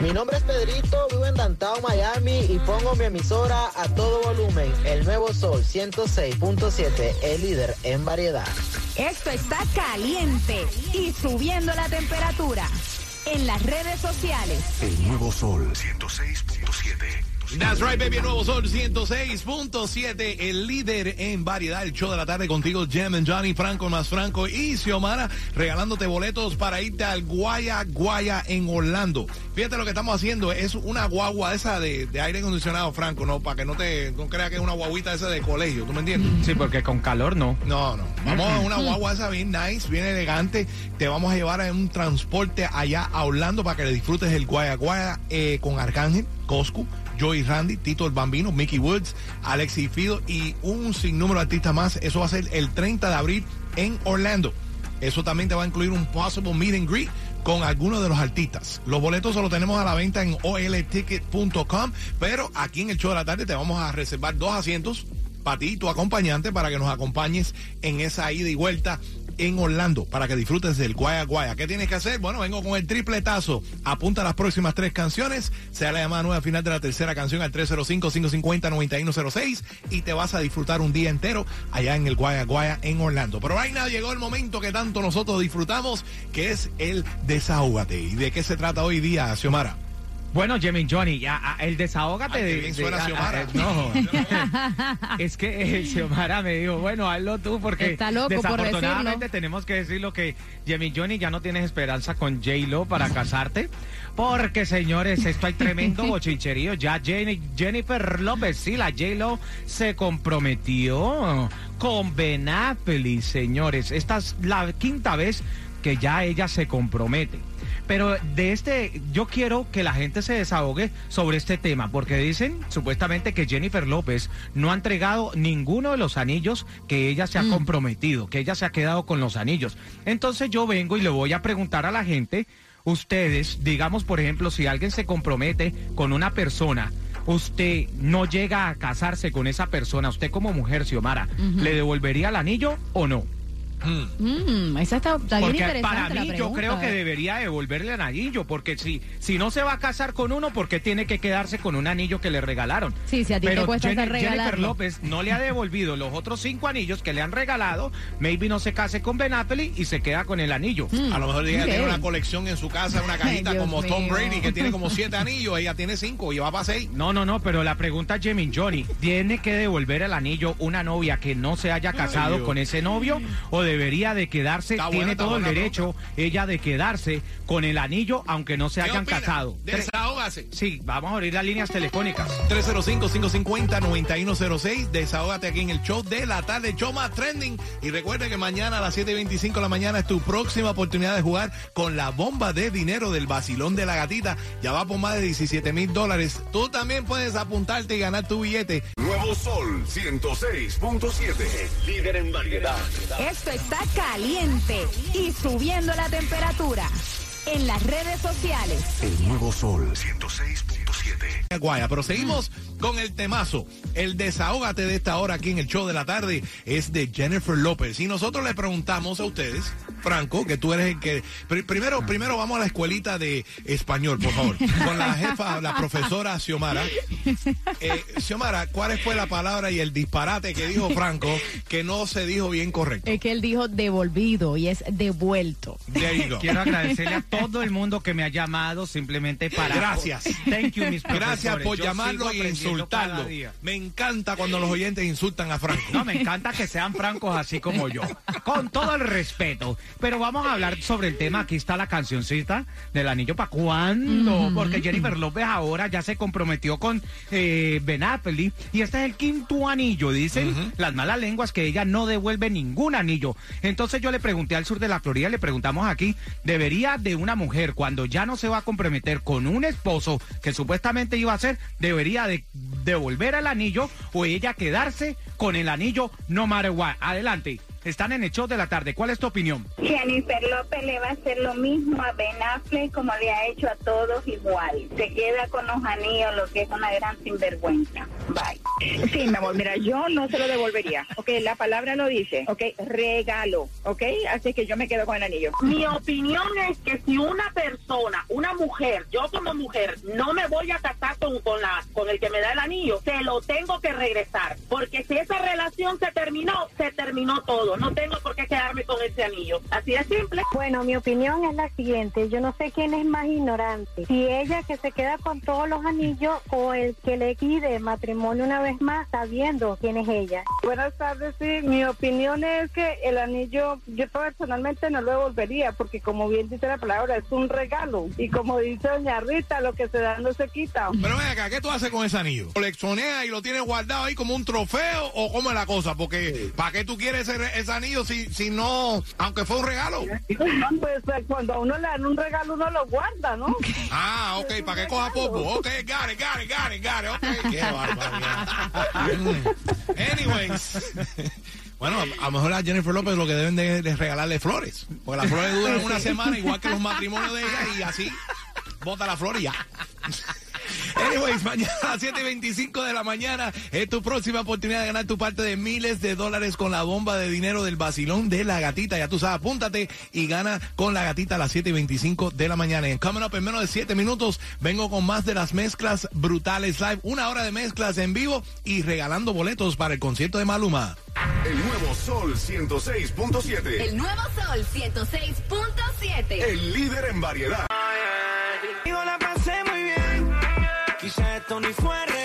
Mi nombre es Pedrito, vivo en Downtown Miami y pongo mi emisora a todo volumen. El nuevo Sol 106.7, el líder en variedad. Esto está caliente y subiendo la temperatura. En las redes sociales. El nuevo sol 106.7. That's right, baby. El nuevo Sol 106.7, el líder en variedad. El show de la tarde contigo, Jem and Johnny, Franco más Franco y Xiomara, regalándote boletos para irte al Guaya Guaya en Orlando. Fíjate lo que estamos haciendo. Es una guagua esa de, de aire acondicionado, Franco, ¿no? Para que no te no creas que es una guaguita esa de colegio, ¿tú me entiendes? Sí, porque con calor no. No, no. Vamos a una guagua esa bien nice, bien elegante. Te vamos a llevar en un transporte allá a Orlando para que le disfrutes el Guaya Guaya eh, con Arcángel, Coscu. Joey Randy, Tito el Bambino, Mickey Woods, Alexis Fido y un sinnúmero de artistas más. Eso va a ser el 30 de abril en Orlando. Eso también te va a incluir un possible meet and greet con algunos de los artistas. Los boletos solo tenemos a la venta en olticket.com, pero aquí en el show de la tarde te vamos a reservar dos asientos para ti y tu acompañante para que nos acompañes en esa ida y vuelta en Orlando para que disfrutes del Guaya Guaya. ¿Qué tienes que hacer? Bueno, vengo con el tripletazo. Apunta las próximas tres canciones. Sea la llamada nueva final de la tercera canción al 305-550-9106 y te vas a disfrutar un día entero allá en el Guaya Guaya en Orlando. Pero nada, llegó el momento que tanto nosotros disfrutamos, que es el desahógate. ¿Y de qué se trata hoy día, Xiomara? Bueno, Jimmy Johnny, ya, ah, el desahógate Ay, qué de, bien de- suena ah, Xiomara. ah, no, es que eh, Xiomara me dijo, bueno, hazlo tú porque Está loco por desafortunadamente tenemos que decirlo que Jimmy Johnny ya no tienes esperanza con J Lo para casarte. Porque, señores, esto hay tremendo bochincherío. Ya Jenny- Jennifer López, sí, la J Lo se comprometió con Ben Affleck, señores. Esta es la quinta vez que ya ella se compromete. Pero de este, yo quiero que la gente se desahogue sobre este tema, porque dicen supuestamente que Jennifer López no ha entregado ninguno de los anillos que ella se ha comprometido, que ella se ha quedado con los anillos. Entonces yo vengo y le voy a preguntar a la gente, ustedes, digamos por ejemplo, si alguien se compromete con una persona, usted no llega a casarse con esa persona, usted como mujer, Xiomara, ¿le devolvería el anillo o no? Mm, esa está, está bien Porque interesante para la mí yo pregunta, creo que eh. debería devolverle el anillo, porque si, si no se va a casar con uno, ¿por qué tiene que quedarse con un anillo que le regalaron? Sí, si a ti te Pero cuesta hasta Jenny- Jennifer. López no le ha devolvido los otros cinco anillos que le han regalado, maybe no se case con Ben Affleck y se queda con el anillo. A lo mejor ella tiene una colección en su casa, una cajita Ay, como Tom. Brady, que tiene como siete anillos. Ella tiene cinco y va para seis. No, no, no, pero la pregunta es Jimmy Johnny, ¿tiene que devolver el anillo una novia que no se haya casado con ese novio o debería de quedarse, Está tiene todo el derecho ella de quedarse con el anillo aunque no se ¿Qué hayan opina? casado? Desahógase. Sí, vamos a abrir las líneas telefónicas. 305-550-9106. Desahógate aquí en el show de la tarde, show más trending. Y recuerda que mañana a las 7.25 de la mañana es tu próxima oportunidad de jugar con la bomba de dinero del vacilón de la gatita. Ya va por más de 17 mil dólares. Tú también puedes apuntarte y ganar tu billete. Nuevo sol 106.7. Líder en variedad. Esto está caliente y subiendo la temperatura. En las redes sociales. El nuevo sol 106.7. Guaya, pero seguimos con el temazo. El desahógate de esta hora aquí en el show de la tarde es de Jennifer López. Y nosotros le preguntamos a ustedes, Franco, que tú eres el que. Pri- primero, primero vamos a la escuelita de español, por favor. Con la jefa, la profesora Xiomara. Eh, Xiomara, ¿cuál fue la palabra y el disparate que dijo Franco que no se dijo bien correcto? Es que él dijo devolvido y es devuelto. There you go. Quiero agradecerle a todo el mundo que me ha llamado simplemente para... Gracias. Thank you, mis Gracias por Yo llamarlo y insultarlo. Me encanta cuando los oyentes insultan a Franco. No, me encanta que sean francos así como yo. Con todo el respeto. Pero vamos a hablar sobre el tema. Aquí está la cancioncita del anillo para cuándo. Porque Jennifer López ahora ya se comprometió con eh, Ben Affleck. Y este es el quinto anillo. Dicen las malas lenguas que ella no devuelve ningún anillo. Entonces yo le pregunté al sur de la Florida, le preguntamos aquí, ¿debería de una mujer cuando ya no se va a comprometer con un esposo que supuestamente iba a ser, debería de devolver el anillo o ella quedarse con el anillo no matter what? Adelante. Están en el show de la tarde. ¿Cuál es tu opinión? Jennifer López le va a hacer lo mismo a Ben Affleck como le ha hecho a todos igual. Se queda con los anillos, lo que es una gran sinvergüenza. Bye. Sí, mi amor, mira, yo no se lo devolvería. Ok, la palabra lo dice. Ok, regalo. Ok, así que yo me quedo con el anillo. Mi opinión es que si una persona, una mujer, yo como mujer, no me voy a casar con, con, la, con el que me da el anillo, se lo tengo que regresar. Porque si esa relación se terminó, se terminó todo. No tengo por qué quedarme con ese anillo. Así de simple. Bueno, mi opinión es la siguiente. Yo no sé quién es más ignorante. Si ella que se queda con todos los anillos o el que le pide matrimonio una vez más sabiendo quién es ella. Buenas tardes, sí. Mi opinión es que el anillo, yo personalmente no lo devolvería, porque como bien dice la palabra, es un regalo. Y como dice doña Rita, lo que se da no se quita. Pero ven acá, ¿qué tú haces con ese anillo? ¿Coleccionea y lo tienes guardado ahí como un trofeo o cómo es la cosa? Porque ¿para qué tú quieres ese, ese anillo si, si no, aunque fue un regalo? Pues eh, cuando a uno le dan un regalo, uno lo guarda, ¿no? Ah, ok, para que coja popo. Ok, got it, got it, got it, got it. Ok, qué barbaridad. Mm. Anyways. Bueno, a lo mejor a Jennifer López lo que deben de, de regalarle flores. Porque las flores duran una semana, igual que los matrimonios de ella, y así bota la flor y ya. Anyways, mañana a las 7.25 de la mañana es tu próxima oportunidad de ganar tu parte de miles de dólares con la bomba de dinero del vacilón de la gatita. Ya tú sabes, apúntate y gana con la gatita a las 7.25 de la mañana. En Coming Up en menos de 7 minutos vengo con más de las mezclas brutales live. Una hora de mezclas en vivo y regalando boletos para el concierto de Maluma. El nuevo Sol 106.7. El nuevo Sol 106.7. El líder en variedad. Digo, la pasé Tony fuera